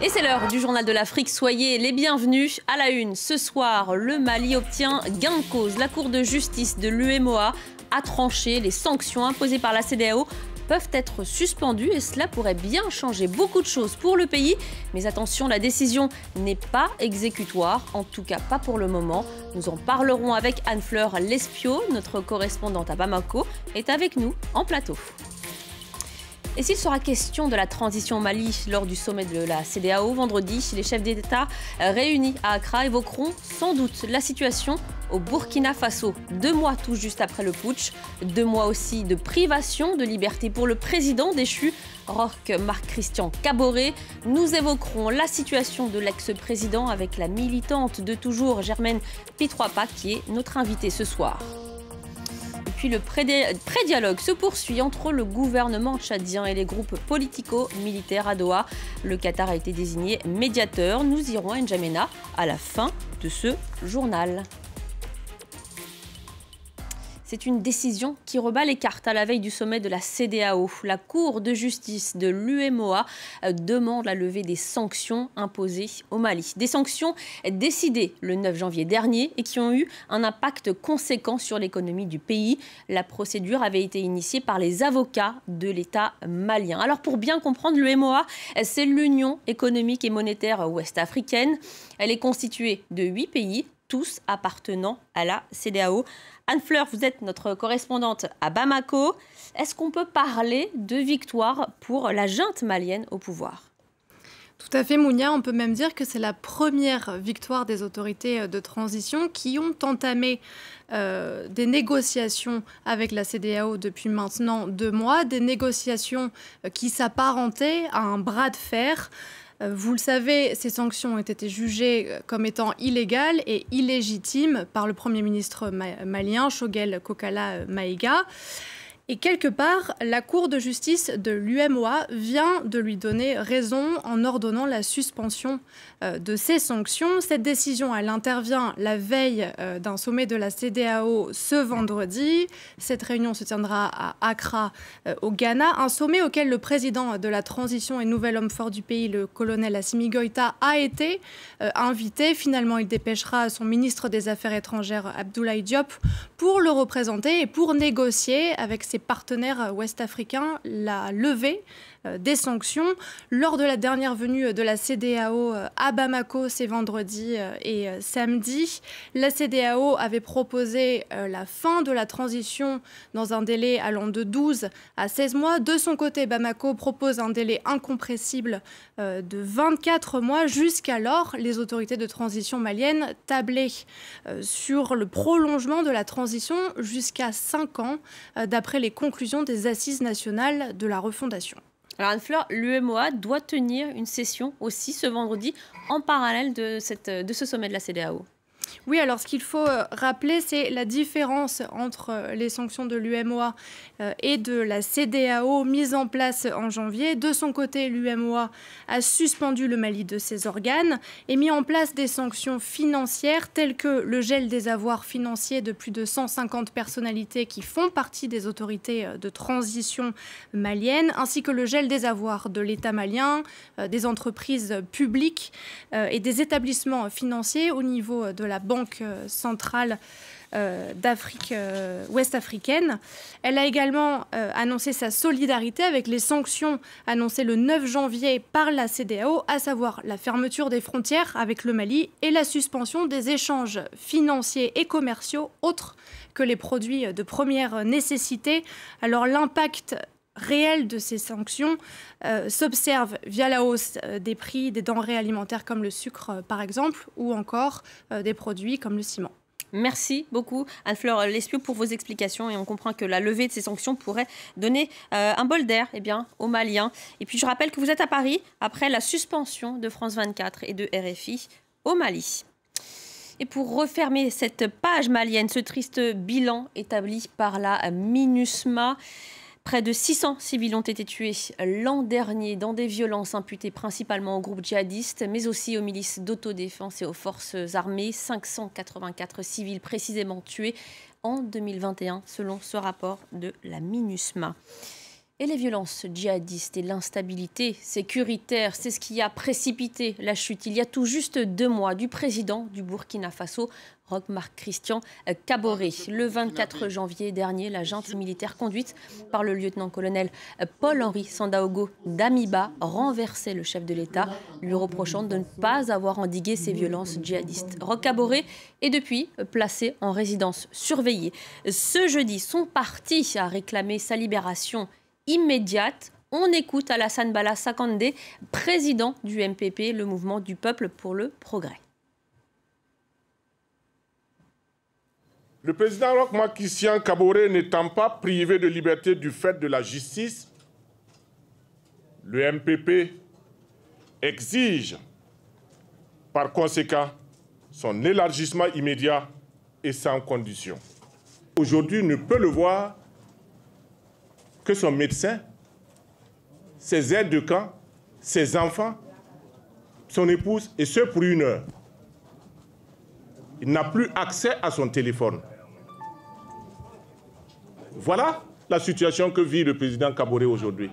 Et c'est l'heure du journal de l'Afrique. Soyez les bienvenus. À la une, ce soir, le Mali obtient gain de cause. La Cour de justice de l'UMOA a tranché les sanctions imposées par la CDAO peuvent être suspendues et cela pourrait bien changer beaucoup de choses pour le pays. Mais attention, la décision n'est pas exécutoire, en tout cas pas pour le moment. Nous en parlerons avec Anne-Fleur Lespio, notre correspondante à Bamako, est avec nous en plateau. Et s'il sera question de la transition au Mali lors du sommet de la CDAO vendredi, les chefs d'État réunis à Accra évoqueront sans doute la situation au Burkina Faso, deux mois tout juste après le putsch, deux mois aussi de privation de liberté pour le président déchu, Roch Marc-Christian Caboret. Nous évoquerons la situation de l'ex-président avec la militante de toujours Germaine Pitroipa qui est notre invitée ce soir puis le pré-dialogue se poursuit entre le gouvernement tchadien et les groupes politico-militaires à Doha. Le Qatar a été désigné médiateur. Nous irons à N'Djamena à la fin de ce journal. C'est une décision qui rebat les cartes à la veille du sommet de la CDAO. La Cour de justice de l'UMOA euh, demande la levée des sanctions imposées au Mali. Des sanctions décidées le 9 janvier dernier et qui ont eu un impact conséquent sur l'économie du pays. La procédure avait été initiée par les avocats de l'État malien. Alors pour bien comprendre, l'UMOA, c'est l'Union économique et monétaire ouest-africaine. Elle est constituée de huit pays, tous appartenant à la CDAO. Anne-Fleur, vous êtes notre correspondante à Bamako. Est-ce qu'on peut parler de victoire pour la junte malienne au pouvoir? Tout à fait, Mounia. On peut même dire que c'est la première victoire des autorités de transition qui ont entamé euh, des négociations avec la CDAO depuis maintenant deux mois, des négociations euh, qui s'apparentaient à un bras de fer. Euh, vous le savez, ces sanctions ont été jugées comme étant illégales et illégitimes par le Premier ministre malien, Shogel Kokala Maïga. Et quelque part, la Cour de justice de l'UMOA vient de lui donner raison en ordonnant la suspension euh, de ces sanctions. Cette décision, elle intervient la veille euh, d'un sommet de la CDAO ce vendredi. Cette réunion se tiendra à Accra, euh, au Ghana, un sommet auquel le président de la transition et nouvel homme fort du pays, le colonel Assimi Goïta, a été invité. Finalement, il dépêchera son ministre des Affaires étrangères, Abdoulaye Diop, pour le représenter et pour négocier avec ses partenaires ouest-africains la levée euh, des sanctions. Lors de la dernière venue de la CDAO euh, à Bamako, c'est vendredi euh, et samedi, la CDAO avait proposé la fin de la transition dans un délai allant de 12 à 16 mois. De son côté, Bamako propose un délai incompressible de 24 mois. Jusqu'alors, les autorités de transition maliennes tablaient sur le prolongement de la transition jusqu'à 5 ans, d'après les conclusions des assises nationales de la refondation. Alors Anne-Fleur, l'UMOA doit tenir une session aussi ce vendredi en parallèle de, de ce sommet de la CDAO. Oui, alors ce qu'il faut euh, rappeler, c'est la différence entre euh, les sanctions de l'UMOA euh, et de la CDAO mise en place en janvier. De son côté, l'UMOA a suspendu le Mali de ses organes et mis en place des sanctions financières telles que le gel des avoirs financiers de plus de 150 personnalités qui font partie des autorités de transition maliennes, ainsi que le gel des avoirs de l'État malien, des entreprises publiques et des établissements financiers au niveau de la Banque euh, centrale euh, d'Afrique euh, ouest africaine. Elle a également annoncé sa solidarité avec les sanctions annoncées le 9 janvier par la CDAO, à savoir la fermeture des frontières avec le Mali et la suspension des échanges financiers et commerciaux autres que les produits de première nécessité. Alors l'impact réel de ces sanctions euh, s'observe via la hausse euh, des prix des denrées alimentaires comme le sucre euh, par exemple, ou encore des produits comme le ciment. Merci beaucoup Anne-Fleur Lespio pour vos explications et on comprend que la levée de ces sanctions pourrait donner un bol d'air eh bien, aux Maliens. Et puis je rappelle que vous êtes à Paris après la suspension de France 24 et de RFI au Mali. Et pour refermer cette page malienne, ce triste bilan établi par la MINUSMA, Près de 600 civils ont été tués l'an dernier dans des violences imputées principalement aux groupes djihadistes, mais aussi aux milices d'autodéfense et aux forces armées. 584 civils précisément tués en 2021, selon ce rapport de la MINUSMA. Et les violences djihadistes et l'instabilité sécuritaire, c'est ce qui a précipité la chute il y a tout juste deux mois du président du Burkina Faso, Roch-Marc Christian Caboret. Le 24 janvier dernier, la junte militaire conduite par le lieutenant-colonel Paul-Henri Sandaogo d'Amiba renversait le chef de l'État, lui reprochant de ne pas avoir endigué ces violences djihadistes. Roch Caboret est depuis placé en résidence surveillée. Ce jeudi, son parti a réclamé sa libération immédiate. On écoute Alassane Bala Sakande, président du MPP, le mouvement du peuple pour le progrès. Le président Roch Christian Kabore n'étant pas privé de liberté du fait de la justice, le MPP exige par conséquent son élargissement immédiat et sans condition. Aujourd'hui, ne peut le voir que son médecin, ses aides de camp, ses enfants, son épouse, et ce pour une heure. Il n'a plus accès à son téléphone. Voilà la situation que vit le président Kabore aujourd'hui.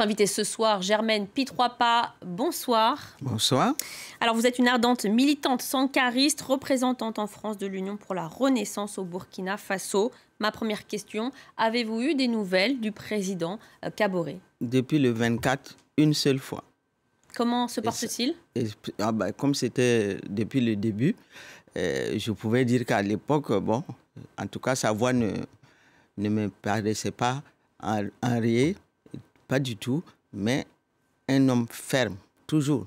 Notre invité ce soir, Germaine Pitroipa, bonsoir. Bonsoir. Alors vous êtes une ardente militante sankariste, représentante en France de l'Union pour la Renaissance au Burkina Faso. Ma première question, avez-vous eu des nouvelles du président Kabore Depuis le 24, une seule fois. Comment se porte-t-il? ah bah, Comme c'était depuis le début, euh, je pouvais dire qu'à l'époque, bon, en tout cas, sa voix ne, ne me paraissait pas enrayée, pas du tout, mais un homme ferme, toujours.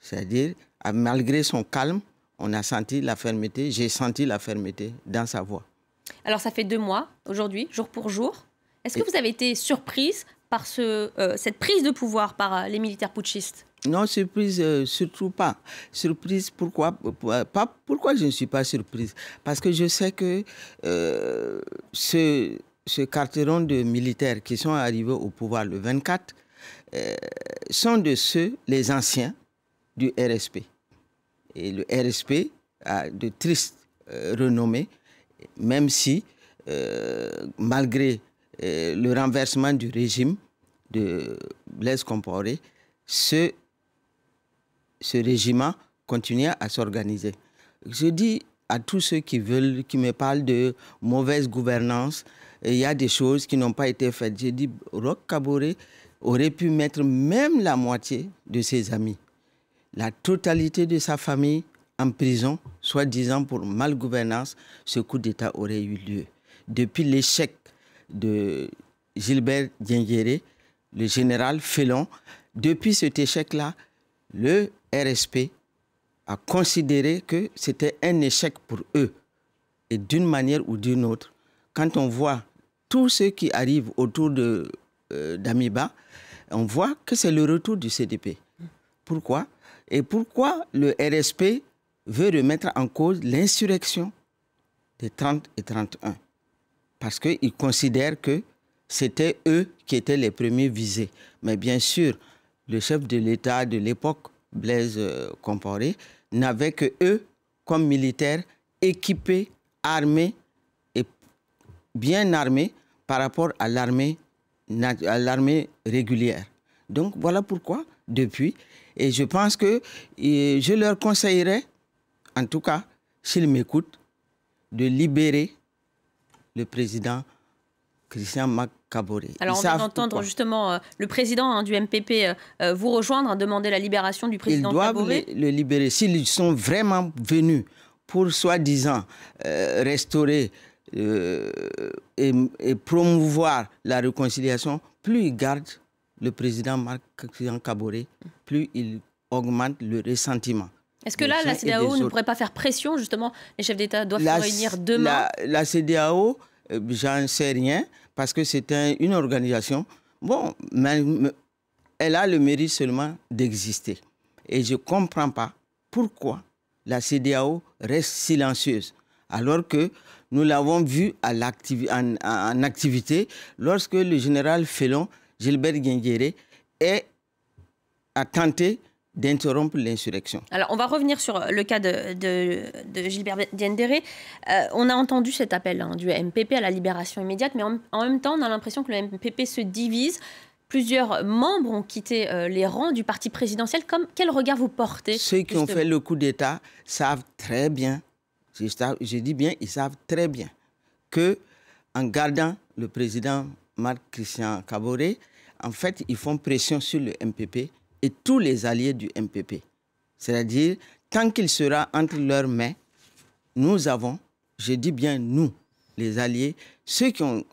C'est-à-dire, malgré son calme, on a senti la fermeté, j'ai senti la fermeté dans sa voix. Alors, ça fait deux mois, aujourd'hui, jour pour jour. Est-ce que vous avez été surprise par ce, euh, cette prise de pouvoir par euh, les militaires putschistes? Non, surprise, euh, surtout pas. Surprise, pourquoi? Pas, Pourquoi je ne suis pas surprise? Parce que je sais que ce, ce carteron de militaires qui sont arrivés au pouvoir le 24 sont de ceux, les anciens, du RSP. Et le RSP a de tristes renommées, même si, malgré le renversement du régime, de Blaise Compaoré, ce, ce régiment continuait à s'organiser. Je dis à tous ceux qui veulent, qui me parlent de mauvaise gouvernance, il y a des choses qui n'ont pas été faites. J'ai dit, Roch Kaboré aurait pu mettre même la moitié de ses amis, la totalité de sa famille en prison, soi-disant pour malgouvernance, ce coup d'État aurait eu lieu. Depuis l'échec de Gilbert Dienguéré, le général Félon, depuis cet échec-là, le RSP a considéré que c'était un échec pour eux. Et d'une manière ou d'une autre, quand on voit tout ce qui arrive autour de euh, d'Amiba, on voit que c'est le retour du CDP. Pourquoi? Et pourquoi le RSP veut remettre en cause l'insurrection des 30 et 31 Parce qu'il considère que c'était eux qui étaient les premiers visés. Mais bien sûr, le chef de l'État de l'époque, Blaise euh, Compaoré, n'avait que eux comme militaires équipés, armés et bien armés par rapport à l'armée à l'armée régulière. Donc voilà pourquoi depuis et je pense que je leur conseillerais en tout cas s'ils m'écoutent de libérer le président Christian Macabore. Alors on vient d'entendre justement euh, le président hein, du MPP euh, euh, vous rejoindre, hein, demander la libération du président Ils doivent le, libérer. S'ils sont vraiment venus pour soi-disant restaurer et, promouvoir la réconciliation, plus ils gardent le président Marc Kabore, plus il augmente le ressentiment. Est-ce que là, la CDAO ne pourrait pas faire pression, justement Les chefs d'État doivent se réunir demain La, la CDAO, j'en sais rien parce que c'est une organisation, bon, mais, elle a le mérite seulement d'exister. Et je ne comprends pas pourquoi la CDAO reste silencieuse, alors que nous l'avons vu en, en, activité lorsque le général Félon, Gilbert Guinguéré, a tenté d'interrompre l'insurrection. Alors, on va revenir sur le cas de, de, Gilbert Diendéré. Euh, on a entendu cet appel hein, du MPP à la libération immédiate, mais en, même temps, on a l'impression que le MPP se divise. Plusieurs membres ont quitté euh, les rangs du parti présidentiel. Comme, quel regard vous portez Ceux qui ont fait le coup d'État savent très bien, je, dis bien, ils savent très bien que en gardant le président Marc Christian Caboret, en fait, ils font pression sur le MPP et tous les alliés du MPP. C'est-à-dire, tant qu'il sera entre leurs mains, nous avons, je dis bien nous, les alliés, ceux qui ont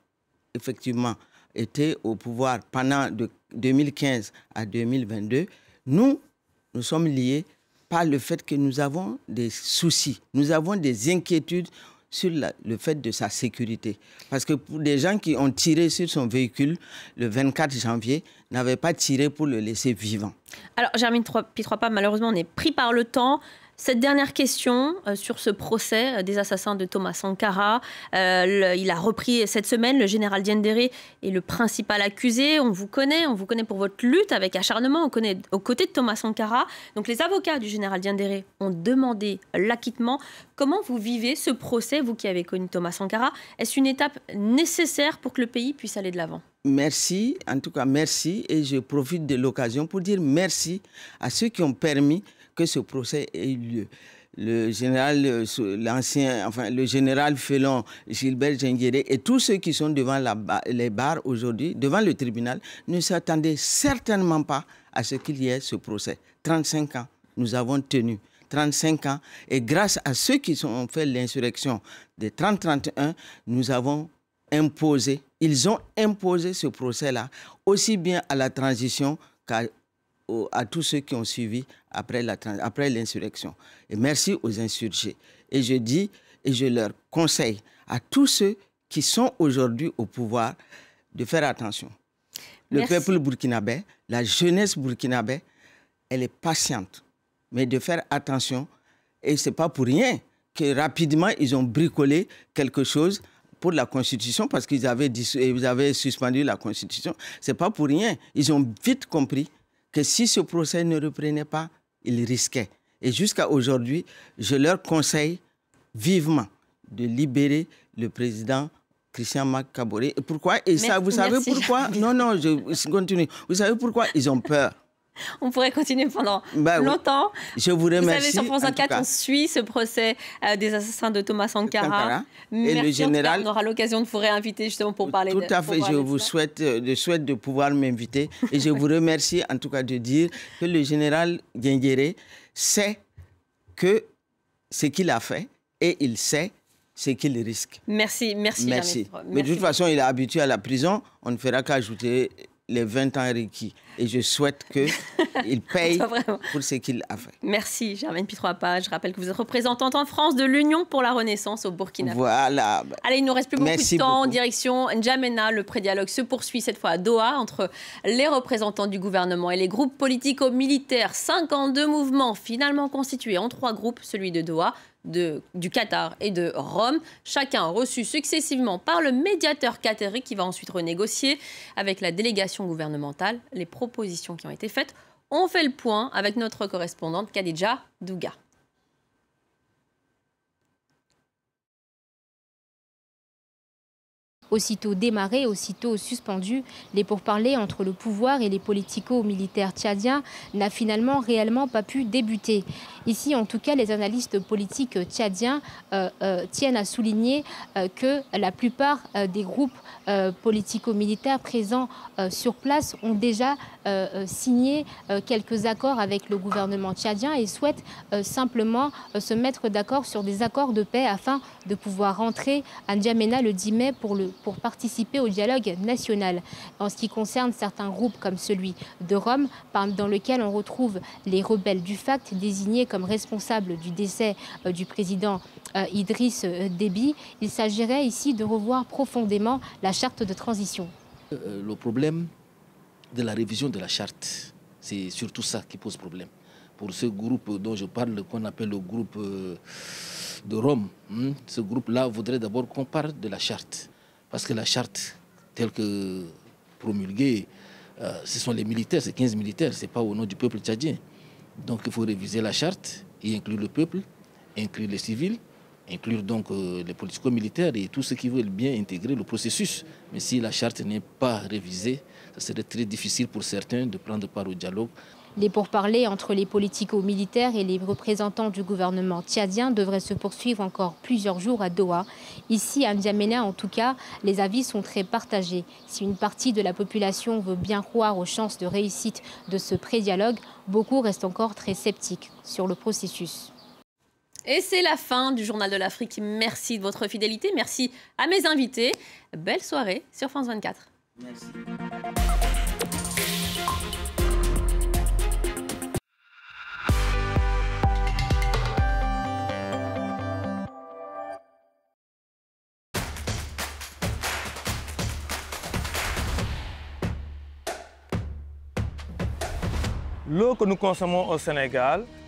effectivement été au pouvoir pendant de 2015 à 2022, nous, nous sommes liés par le fait que nous avons des soucis, nous avons des inquiétudes sur le fait de sa sécurité. Parce que pour des gens qui ont tiré sur son véhicule le 24 janvier, n'avaient pas tiré pour le laisser vivant. Alors, Germine Pitropa, malheureusement, on est pris par le temps. Cette dernière question euh, sur ce procès euh, des assassins de Thomas Sankara, euh, il a repris cette semaine, le général Diendéré est le principal accusé. On vous connaît, on vous connaît pour votre lutte avec acharnement, on connaît aux côtés de Thomas Sankara. Donc les avocats du général Diendéré ont demandé l'acquittement. Comment vous vivez ce procès, vous qui avez connu Thomas Sankara? Est-ce une étape nécessaire pour que le pays puisse aller de l'avant? Merci, en tout cas merci, et je profite de l'occasion pour dire merci à ceux qui ont permis que ce procès ait eu lieu. Le général, euh, l'ancien, enfin, le général Félon, Gilbert Genguéré et tous ceux qui sont devant les barres aujourd'hui, devant le tribunal, ne s'attendaient certainement pas à ce qu'il y ait ce procès. 35 ans, nous avons tenu. 35 ans. Et grâce à ceux qui ont fait l'insurrection des 30-31, nous avons imposé, ils ont imposé ce procès-là, aussi bien à la transition qu'à à tous ceux qui ont suivi après l'insurrection. Après et merci aux insurgés. Et je dis et je leur conseille à tous ceux qui sont aujourd'hui au pouvoir de faire attention. Le peuple burkinabé, la jeunesse burkinabé, elle est patiente, mais de faire attention. Et ce n'est pas pour rien que rapidement, ils ont bricolé quelque chose pour la Constitution parce qu'ils avaient, avaient suspendu la Constitution. Ce n'est pas pour rien. Ils ont vite compris que si ce procès ne reprenait pas, ils risquaient. Et jusqu'à aujourd'hui, je leur conseille vivement de libérer le président Christian Macabore. Pourquoi? Et ça, vous savez pourquoi? Non, non, je continue. Vous savez pourquoi? Ils ont peur. On pourrait continuer pendant bah longtemps. Je vous remercie. Vous savez, sur France 24, on suit ce procès euh, des assassins de Thomas Sankara. Et le général. on aura l'occasion de vous réinviter justement pour parler Tout à fait. Je vous souhaite, euh, je souhaite de pouvoir m'inviter. et je vous remercie en tout cas de dire que le général Guinguéré sait que ce qu'il a fait et il sait ce qu'il risque. Merci, merci. Merci. Mais de toute façon, il est habitué à la prison. On ne fera qu'ajouter les 20 ans requis. Et je souhaite qu'il paye pour ce qu'il a fait. Merci, Germaine Pitroapa. Je rappelle que vous êtes représentante en France de l'Union pour la Renaissance au Burkina Faso. Voilà. Allez, il nous reste plus beaucoup de temps. En direction N'Djamena, le prédialogue se poursuit cette fois à Doha entre les représentants du gouvernement et les groupes politico-militaires. 52 mouvements finalement constitués en trois groupes, celui de Doha, du Qatar et de Rome, chacun reçu successivement par le médiateur qatari qui va ensuite renégocier avec la délégation gouvernementale les propositions qui ont été faites. On fait le point avec notre correspondante Khadija Douga. Aussitôt démarré, aussitôt suspendu, les pourparlers entre le pouvoir et les politico-militaires tchadiens n'a finalement réellement pas pu débuter. Ici, en tout cas, les analystes politiques tchadiens euh, euh, tiennent à souligner euh, que la plupart des groupes politico-militaires présents sur place ont déjà signé quelques accords avec le gouvernement tchadien et souhaitent simplement se mettre d'accord sur des accords de paix afin de pouvoir rentrer à N'Djamena le 10 mai pour, pour participer au dialogue national. En ce qui concerne certains groupes comme celui de Rome, dans lequel on retrouve les rebelles du FACT désignés comme responsable du décès euh, du président euh, Idriss euh, Déby. Il s'agirait ici de revoir profondément la charte de transition. Le problème de la révision de la charte, c'est surtout ça qui pose problème. Pour ce groupe dont je parle, qu'on appelle le groupe de Rome, hein, ce groupe-là voudrait d'abord qu'on parle de la charte. Parce que la charte, telle que promulguée, ce sont les militaires, c'est 15 militaires, ce n'est pas au nom du peuple tchadien. Donc il faut réviser la charte et inclure le peuple, inclure les civils, inclure donc euh, les politico-militaires et tous ceux qui veulent bien intégrer le processus. Mais si la charte n'est pas révisée, ça serait très difficile pour certains de prendre part au dialogue. Les pourparlers entre les politico-militaires et les représentants du gouvernement tchadien devraient se poursuivre encore plusieurs jours à Doha. Ici, à N'Djamena, en tout cas, les avis sont très partagés. Si une partie de la population veut bien croire aux chances de réussite de ce pré-dialogue, beaucoup restent encore très sceptiques sur le processus. Et c'est la fin du Journal de l'Afrique. Merci de votre fidélité. Merci à mes invités. Belle soirée sur France 24. Merci. L'eau que nous consommons au Sénégal